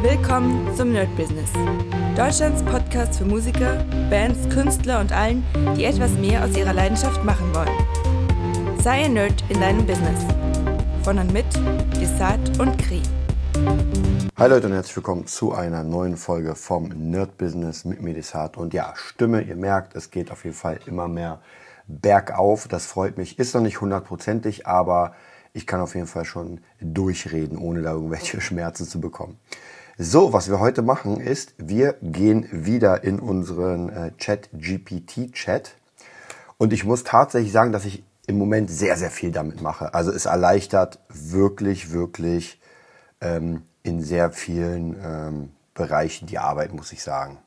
Willkommen zum Nerd Business. Deutschlands Podcast für Musiker, Bands, Künstler und allen, die etwas mehr aus ihrer Leidenschaft machen wollen. Sei ein Nerd in deinem Business. Von und mit Desart und Kri. Hi Leute und herzlich willkommen zu einer neuen Folge vom Nerd Business mit mir Desart. Und ja, Stimme, ihr merkt, es geht auf jeden Fall immer mehr bergauf. Das freut mich. Ist noch nicht hundertprozentig, aber ich kann auf jeden Fall schon durchreden, ohne da irgendwelche Schmerzen zu bekommen. So, was wir heute machen ist, wir gehen wieder in unseren äh, Chat-GPT-Chat. Und ich muss tatsächlich sagen, dass ich im Moment sehr, sehr viel damit mache. Also es erleichtert wirklich, wirklich ähm, in sehr vielen ähm, Bereichen die Arbeit, muss ich sagen.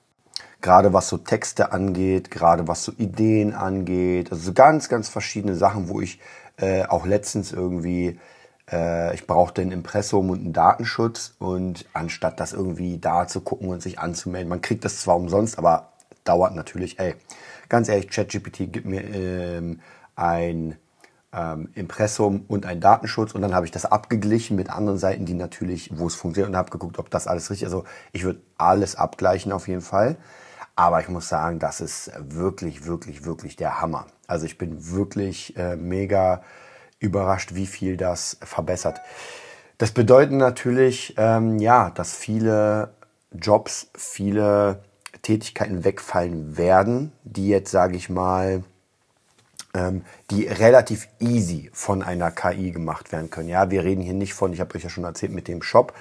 Gerade was so Texte angeht, gerade was so Ideen angeht. Also so ganz, ganz verschiedene Sachen, wo ich äh, auch letztens irgendwie äh, ich brauchte ein Impressum und einen Datenschutz und anstatt das irgendwie da zu gucken und sich anzumelden, man kriegt das zwar umsonst, aber dauert natürlich, ey, ganz ehrlich, ChatGPT gibt mir ähm, ein ähm, Impressum und einen Datenschutz und dann habe ich das abgeglichen mit anderen Seiten, die natürlich, wo es funktioniert und habe geguckt, ob das alles richtig ist. Also ich würde alles abgleichen auf jeden Fall. Aber ich muss sagen, das ist wirklich, wirklich, wirklich der Hammer. Also ich bin wirklich äh, mega überrascht, wie viel das verbessert. Das bedeutet natürlich, ähm, ja, dass viele Jobs, viele Tätigkeiten wegfallen werden, die jetzt, sage ich mal, ähm, die relativ easy von einer KI gemacht werden können. Ja, wir reden hier nicht von, ich habe euch ja schon erzählt, mit dem Shop,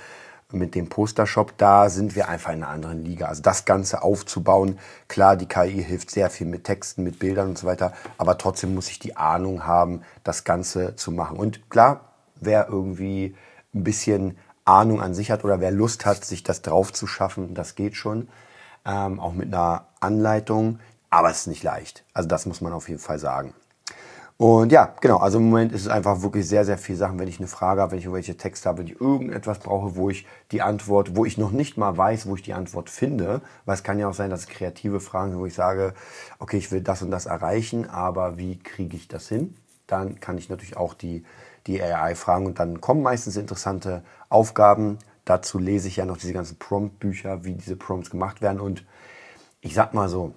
mit dem Poster-Shop, da sind wir einfach in einer anderen Liga. Also das Ganze aufzubauen, klar, die KI hilft sehr viel mit Texten, mit Bildern und so weiter, aber trotzdem muss ich die Ahnung haben, das Ganze zu machen. Und klar, wer irgendwie ein bisschen Ahnung an sich hat oder wer Lust hat, sich das drauf zu schaffen, das geht schon. Ähm, auch mit einer Anleitung, aber es ist nicht leicht. Also das muss man auf jeden Fall sagen. Und ja, genau, also im Moment ist es einfach wirklich sehr, sehr viel Sachen, wenn ich eine Frage habe, wenn ich irgendwelche Texte habe, wenn ich irgendetwas brauche, wo ich die Antwort, wo ich noch nicht mal weiß, wo ich die Antwort finde, weil es kann ja auch sein, dass kreative Fragen sind, wo ich sage, okay, ich will das und das erreichen, aber wie kriege ich das hin? Dann kann ich natürlich auch die, die AI fragen und dann kommen meistens interessante Aufgaben. Dazu lese ich ja noch diese ganzen Prompt-Bücher, wie diese Prompts gemacht werden und ich sag mal so,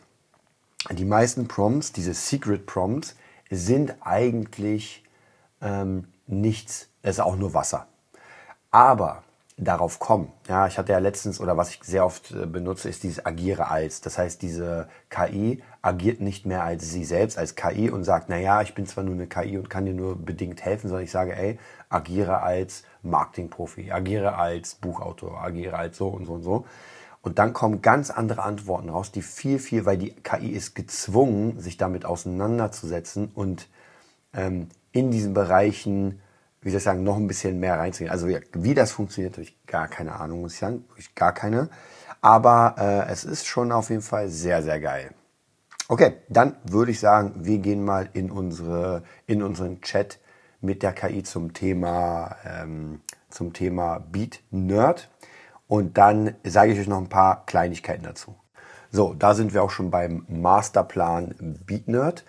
die meisten Prompts, diese Secret Prompts, sind eigentlich ähm, nichts, es ist auch nur Wasser. Aber darauf kommen. Ja, ich hatte ja letztens oder was ich sehr oft äh, benutze, ist dieses agiere als. Das heißt, diese KI agiert nicht mehr als sie selbst, als KI und sagt, na ja, ich bin zwar nur eine KI und kann dir nur bedingt helfen, sondern ich sage, ey, agiere als Marketingprofi, agiere als Buchautor, agiere als so und so und so. Und dann kommen ganz andere Antworten raus, die viel, viel, weil die KI ist gezwungen, sich damit auseinanderzusetzen und ähm, in diesen Bereichen, wie soll ich sagen, noch ein bisschen mehr reinzugehen. Also ja, wie das funktioniert, habe ich gar keine Ahnung, muss ich sagen, ich gar keine. Aber äh, es ist schon auf jeden Fall sehr, sehr geil. Okay, dann würde ich sagen, wir gehen mal in unsere, in unseren Chat mit der KI zum Thema, ähm, zum Thema Beat Nerd. Und dann sage ich euch noch ein paar Kleinigkeiten dazu. So, da sind wir auch schon beim Masterplan BeatNerd.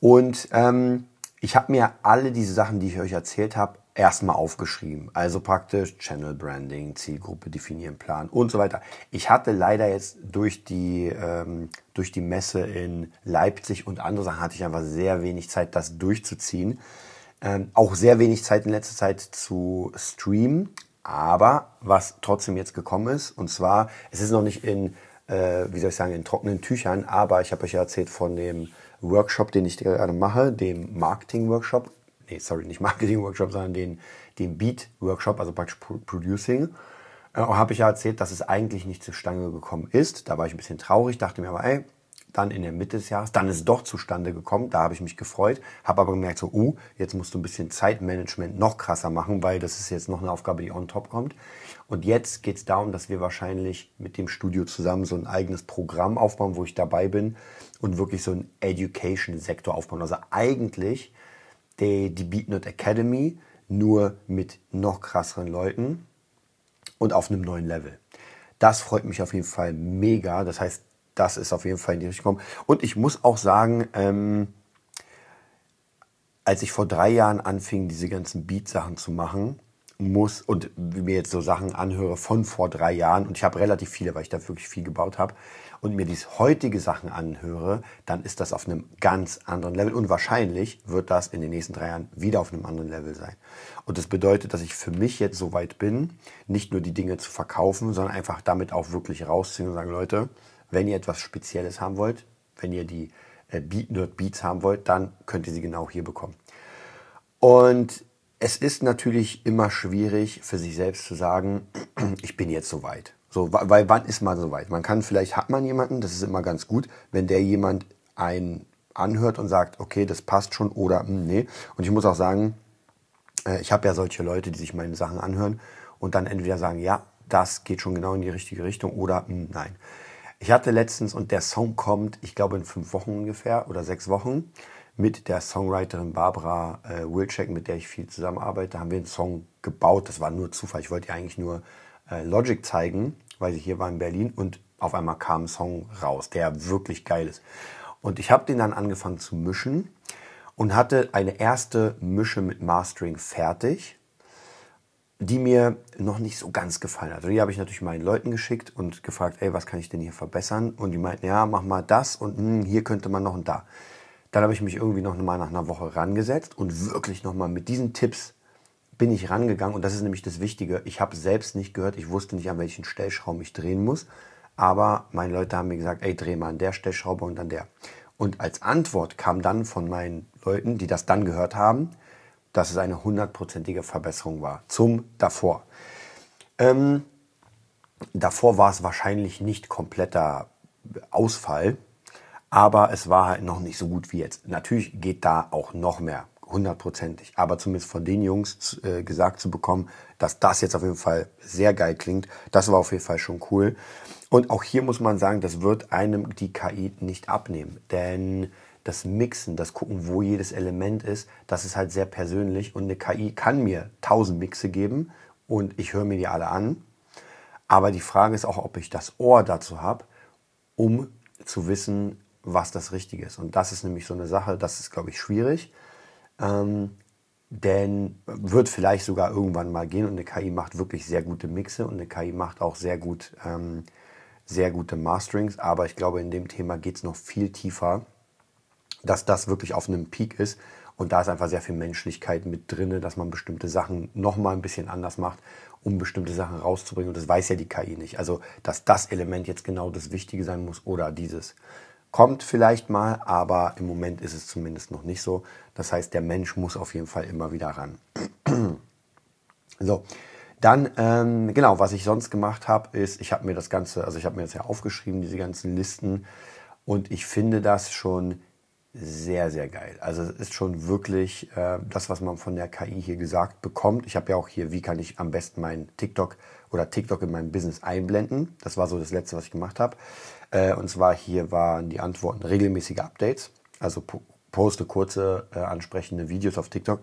Und ähm, ich habe mir alle diese Sachen, die ich euch erzählt habe, erstmal aufgeschrieben. Also praktisch Channel Branding, Zielgruppe definieren, Plan und so weiter. Ich hatte leider jetzt durch die, ähm, durch die Messe in Leipzig und andere Sachen hatte ich einfach sehr wenig Zeit, das durchzuziehen. Ähm, auch sehr wenig Zeit in letzter Zeit zu streamen. Aber was trotzdem jetzt gekommen ist, und zwar, es ist noch nicht in, äh, wie soll ich sagen, in trockenen Tüchern, aber ich habe euch ja erzählt von dem Workshop, den ich gerade mache, dem Marketing-Workshop. Nee, sorry, nicht Marketing-Workshop, sondern den, den Beat-Workshop, also praktisch Producing. Äh, habe ich ja erzählt, dass es eigentlich nicht zustande gekommen ist. Da war ich ein bisschen traurig, dachte mir aber, ey, dann in der Mitte des Jahres. Dann ist es doch zustande gekommen. Da habe ich mich gefreut, habe aber gemerkt, so, uh, jetzt musst du ein bisschen Zeitmanagement noch krasser machen, weil das ist jetzt noch eine Aufgabe, die on top kommt. Und jetzt geht es darum, dass wir wahrscheinlich mit dem Studio zusammen so ein eigenes Programm aufbauen, wo ich dabei bin und wirklich so einen Education-Sektor aufbauen. Also eigentlich die, die BeatNet Academy nur mit noch krasseren Leuten und auf einem neuen Level. Das freut mich auf jeden Fall mega. Das heißt, das ist auf jeden Fall in die Richtung gekommen. Und ich muss auch sagen, ähm, als ich vor drei Jahren anfing, diese ganzen Beat-Sachen zu machen, muss und mir jetzt so Sachen anhöre von vor drei Jahren und ich habe relativ viele, weil ich da wirklich viel gebaut habe und mir diese heutige Sachen anhöre, dann ist das auf einem ganz anderen Level und wahrscheinlich wird das in den nächsten drei Jahren wieder auf einem anderen Level sein. Und das bedeutet, dass ich für mich jetzt so weit bin, nicht nur die Dinge zu verkaufen, sondern einfach damit auch wirklich rausziehen und sagen, Leute, wenn ihr etwas Spezielles haben wollt, wenn ihr die äh, Beat Nerd Beats haben wollt, dann könnt ihr sie genau hier bekommen. Und es ist natürlich immer schwierig für sich selbst zu sagen, ich bin jetzt soweit. So, weil wann ist man soweit? Man kann, vielleicht hat man jemanden, das ist immer ganz gut, wenn der jemand einen anhört und sagt, okay, das passt schon oder mh, hm, nee. Und ich muss auch sagen, äh, ich habe ja solche Leute, die sich meine Sachen anhören und dann entweder sagen, ja, das geht schon genau in die richtige Richtung oder mh, hm, nein. Ich hatte letztens, und der Song kommt, ich glaube in fünf Wochen ungefähr oder sechs Wochen, mit der Songwriterin Barbara äh, Wilczek, mit der ich viel zusammenarbeite, haben wir einen Song gebaut. Das war nur Zufall. Ich wollte ihr eigentlich nur äh, Logic zeigen, weil sie hier war in Berlin und auf einmal kam ein Song raus, der wirklich geil ist. Und ich habe den dann angefangen zu mischen und hatte eine erste Mische mit Mastering fertig die mir noch nicht so ganz gefallen hat. Und die habe ich natürlich meinen Leuten geschickt und gefragt, ey, was kann ich denn hier verbessern? Und die meinten, ja, mach mal das und mh, hm, hier könnte man noch und da. Dann habe ich mich irgendwie noch mal nach einer Woche rangesetzt und wirklich noch mal mit diesen Tipps bin ich rangegangen. Und das ist nämlich das Wichtige. Ich habe selbst nicht gehört, ich wusste nicht, an welchen Stellschrauben ich drehen muss. Aber meine Leute haben mir gesagt, ey, dreh mal an der Stellschraube und an der. Und als Antwort kam dann von meinen Leuten, die das dann gehört haben, dass es eine hundertprozentige Verbesserung war zum davor. Ähm, davor war es wahrscheinlich nicht kompletter Ausfall, aber es war halt noch nicht so gut wie jetzt. Natürlich geht da auch noch mehr, hundertprozentig. Aber zumindest von den Jungs äh, gesagt zu bekommen, dass das jetzt auf jeden Fall sehr geil klingt, das war auf jeden Fall schon cool. Und auch hier muss man sagen, das wird einem die KI nicht abnehmen, denn das Mixen, das Gucken, wo jedes Element ist, das ist halt sehr persönlich und eine KI kann mir tausend Mixe geben und ich höre mir die alle an. Aber die Frage ist auch, ob ich das Ohr dazu habe, um zu wissen, was das Richtige ist. Und das ist nämlich so eine Sache, das ist, glaube ich, schwierig. Ähm, denn wird vielleicht sogar irgendwann mal gehen und eine KI macht wirklich sehr gute Mixe und eine KI macht auch sehr gut, ähm, sehr gute Masterings. Aber ich glaube, in dem Thema geht es noch viel tiefer dass das wirklich auf einem Peak ist. Und da ist einfach sehr viel Menschlichkeit mit drin, dass man bestimmte Sachen nochmal ein bisschen anders macht, um bestimmte Sachen rauszubringen. Und das weiß ja die KI nicht. Also, dass das Element jetzt genau das Wichtige sein muss oder dieses. Kommt vielleicht mal, aber im Moment ist es zumindest noch nicht so. Das heißt, der Mensch muss auf jeden Fall immer wieder ran. so, dann, ähm, genau, was ich sonst gemacht habe, ist, ich habe mir das Ganze, also ich habe mir das ja aufgeschrieben, diese ganzen Listen. Und ich finde das schon sehr, sehr geil. Also es ist schon wirklich äh, das, was man von der KI hier gesagt bekommt. Ich habe ja auch hier, wie kann ich am besten mein TikTok oder TikTok in meinem Business einblenden. Das war so das Letzte, was ich gemacht habe. Äh, und zwar hier waren die Antworten regelmäßige Updates. Also poste kurze, äh, ansprechende Videos auf TikTok.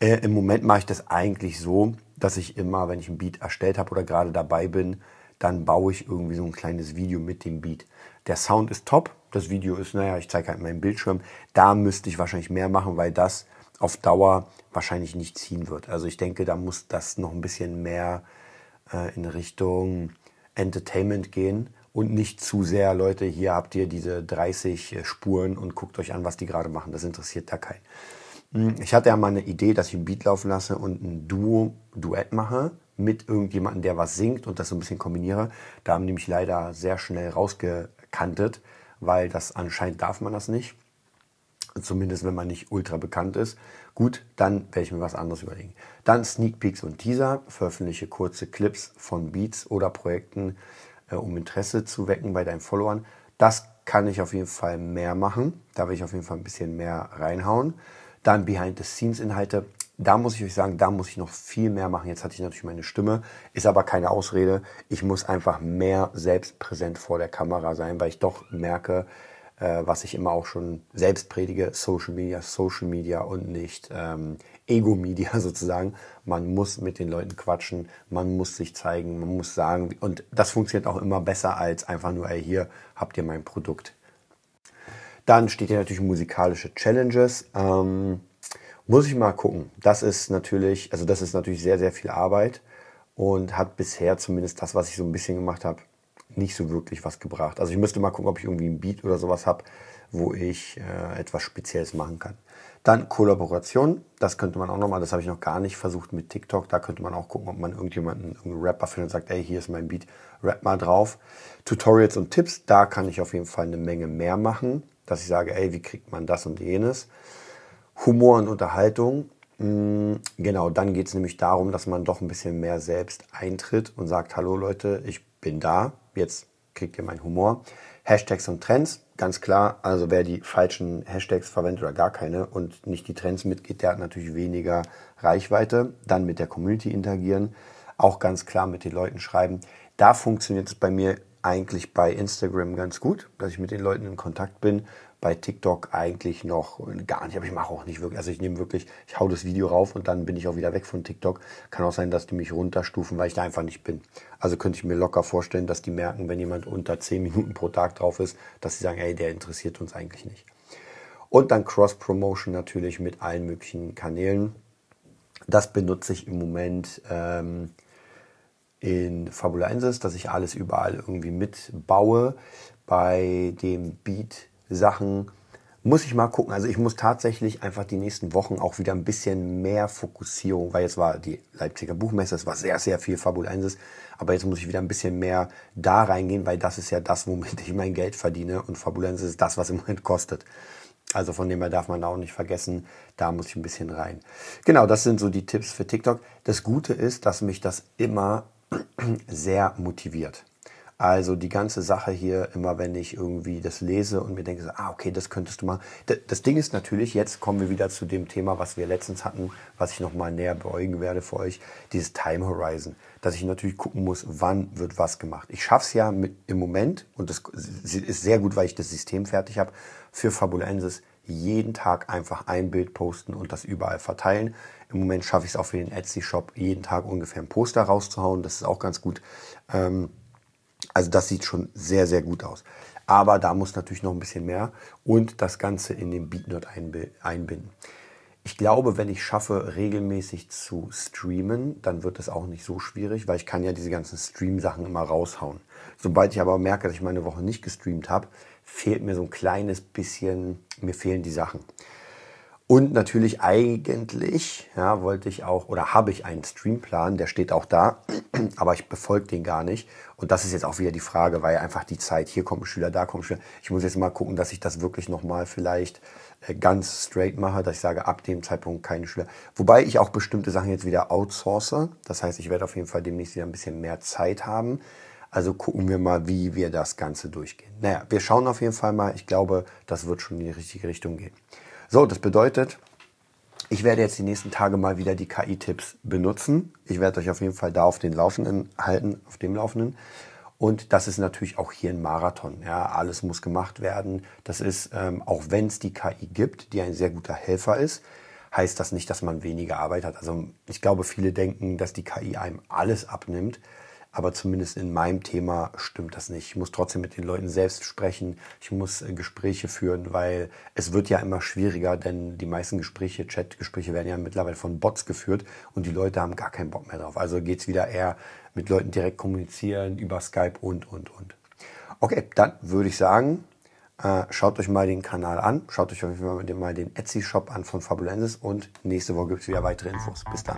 Äh, Im Moment mache ich das eigentlich so, dass ich immer, wenn ich ein Beat erstellt habe oder gerade dabei bin, dann baue ich irgendwie so ein kleines Video mit dem Beat. Der Sound ist top, das Video ist, naja, ich zeige halt meinen Bildschirm. Da müsste ich wahrscheinlich mehr machen, weil das auf Dauer wahrscheinlich nicht ziehen wird. Also ich denke, da muss das noch ein bisschen mehr äh, in Richtung Entertainment gehen und nicht zu sehr, Leute, hier habt ihr diese 30 äh, Spuren und guckt euch an, was die gerade machen. Das interessiert da keinen. Hm, ich hatte ja mal eine Idee, dass ich ein Beat laufen lasse und ein Duo, Duett mache mit irgendjemandem, der was singt und das so ein bisschen kombiniere. Da haben die mich leider sehr schnell rausgekantet, weil das anscheinend darf man das nicht. Zumindest wenn man nicht ultra bekannt ist. Gut, dann werde ich mir was anderes überlegen. Dann Sneak Peeks und Teaser, veröffentliche kurze Clips von Beats oder Projekten, äh, um Interesse zu wecken bei deinen Followern. Das kann ich auf jeden Fall mehr machen. Da will ich auf jeden Fall ein bisschen mehr reinhauen. Dann Behind-the-Scenes-Inhalte. Da muss ich euch sagen, da muss ich noch viel mehr machen. Jetzt hatte ich natürlich meine Stimme, ist aber keine Ausrede. Ich muss einfach mehr selbst präsent vor der Kamera sein, weil ich doch merke, äh, was ich immer auch schon selbst predige, Social Media, Social Media und nicht ähm, Ego-Media sozusagen. Man muss mit den Leuten quatschen, man muss sich zeigen, man muss sagen, und das funktioniert auch immer besser als einfach nur, ey, hier habt ihr mein Produkt. Dann steht hier natürlich musikalische Challenges. Ähm, Muss ich mal gucken. Das ist natürlich, also das ist natürlich sehr, sehr viel Arbeit und hat bisher zumindest das, was ich so ein bisschen gemacht habe, nicht so wirklich was gebracht. Also ich müsste mal gucken, ob ich irgendwie ein Beat oder sowas habe, wo ich äh, etwas Spezielles machen kann. Dann Kollaboration, das könnte man auch nochmal, das habe ich noch gar nicht versucht mit TikTok. Da könnte man auch gucken, ob man irgendjemanden, irgendeinen Rapper findet und sagt, ey, hier ist mein Beat, rap mal drauf. Tutorials und Tipps, da kann ich auf jeden Fall eine Menge mehr machen, dass ich sage, ey, wie kriegt man das und jenes. Humor und Unterhaltung, mm, Genau, dann geht es nämlich darum, dass man doch ein bisschen mehr selbst eintritt und sagt, hallo Leute, ich bin da, jetzt kriegt ihr meinen Humor. Hashtags und Trends, ganz klar. Also wer die falschen Hashtags verwendet oder gar keine und nicht die Trends mitgeht, der hat natürlich weniger Reichweite. Dann mit der Community interagieren, auch ganz klar mit den Leuten schreiben. Da funktioniert es bei mir eigentlich bei Instagram ganz gut, dass ich mit den Leuten in Kontakt bin bei TikTok eigentlich noch gar nicht, aber ich mache auch nicht wirklich, also ich nehme wirklich, ich hau das Video rauf und dann bin ich auch wieder weg von TikTok. Kann auch sein, dass die mich runterstufen, weil ich da einfach nicht bin. Also könnte ich mir locker vorstellen, dass die merken, wenn jemand unter 10 Minuten pro Tag drauf ist, dass sie sagen, ey, der interessiert uns eigentlich nicht. Und dann Cross-Promotion natürlich mit allen möglichen Kanälen. Das benutze ich im Moment ähm, in Fabulensis, dass ich alles überall irgendwie mitbaue. Bei dem Beat Sachen muss ich mal gucken. Also ich muss tatsächlich einfach die nächsten Wochen auch wieder ein bisschen mehr Fokussierung, weil jetzt war die Leipziger Buchmesse, es war sehr, sehr viel Fabulensis, aber jetzt muss ich wieder ein bisschen mehr da reingehen, weil das ist ja das, womit ich mein Geld verdiene und Fabulensis ist das, was im Moment kostet. Also von dem her darf man da auch nicht vergessen, da muss ich ein bisschen rein. Genau, das sind so die Tipps für TikTok. Das Gute ist, dass mich das immer sehr motiviert. Also die ganze Sache hier, immer wenn ich irgendwie das lese und mir denke, ah, okay, das könntest du machen. Das Ding ist natürlich, jetzt kommen wir wieder zu dem Thema, was wir letztens hatten, was ich nochmal näher beäugen werde für euch, dieses Time Horizon. Dass ich natürlich gucken muss, wann wird was gemacht. Ich schaffe es ja mit, im Moment, und das ist sehr gut, weil ich das System fertig habe, für Fabulensis jeden Tag einfach ein Bild posten und das überall verteilen. Im Moment schaffe ich es auch für den Etsy-Shop, jeden Tag ungefähr ein Poster rauszuhauen. Das ist auch ganz gut. Ähm, also das sieht schon sehr, sehr gut aus. Aber da muss natürlich noch ein bisschen mehr und das Ganze in den BeatNode einbinden. Ich glaube, wenn ich schaffe, regelmäßig zu streamen, dann wird es auch nicht so schwierig, weil ich kann ja diese ganzen Stream-Sachen immer raushauen. Sobald ich aber merke, dass ich meine Woche nicht gestreamt habe, fehlt mir so ein kleines bisschen, mir fehlen die Sachen. Und natürlich eigentlich, ja, wollte ich auch oder habe ich einen Streamplan, der steht auch da, aber ich befolge den gar nicht. Und das ist jetzt auch wieder die Frage, weil einfach die Zeit, hier kommt ein Schüler, da kommt ein Schüler. Ich muss jetzt mal gucken, dass ich das wirklich nochmal vielleicht äh, ganz straight mache, dass ich sage, ab dem Zeitpunkt keine Schüler. Wobei ich auch bestimmte Sachen jetzt wieder outsource. Das heißt, ich werde auf jeden Fall demnächst wieder ein bisschen mehr Zeit haben. Also gucken wir mal, wie wir das Ganze durchgehen. Naja, wir schauen auf jeden Fall mal. Ich glaube, das wird schon in die richtige Richtung gehen. So, das bedeutet, ich werde jetzt die nächsten Tage mal wieder die KI-Tipps benutzen. Ich werde euch auf jeden Fall da auf den Laufenden halten, auf dem Laufenden. Und das ist natürlich auch hier ein Marathon. Ja, alles muss gemacht werden. Das ist, ähm, auch wenn es die KI gibt, die ein sehr guter Helfer ist, heißt das nicht, dass man weniger Arbeit hat. Also ich glaube, viele denken, dass die KI einem alles abnimmt. Aber zumindest in meinem Thema stimmt das nicht. Ich muss trotzdem mit den Leuten selbst sprechen. Ich muss äh, Gespräche führen, weil es wird ja immer schwieriger, denn die meisten Gespräche, Chatgespräche werden ja mittlerweile von Bots geführt und die Leute haben gar keinen Bock mehr drauf. Also geht es wieder eher mit Leuten direkt kommunizieren über Skype und, und, und. Okay, dann würde ich sagen, äh, schaut euch mal den Kanal an. Schaut euch auf jeden Fall mal den Etsy-Shop an von Fabulensis und nächste Woche gibt es wieder weitere Infos. Bis dann.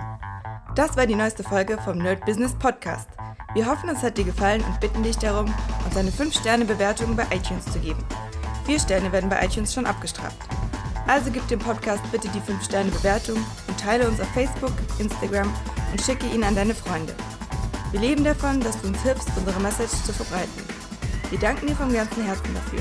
Das war die neueste Folge vom Nerd Business Podcast. Wir hoffen, es hat dir gefallen und bitten dich darum, uns eine 5-Sterne-Bewertung bei iTunes zu geben. Vier Sterne werden bei iTunes schon abgestraft. Also gib dem Podcast bitte die 5-Sterne-Bewertung und teile uns auf Facebook, Instagram und schicke ihn an deine Freunde. Wir leben davon, dass du uns hilfst, unsere Message zu verbreiten. Wir danken dir vom ganzen Herzen dafür.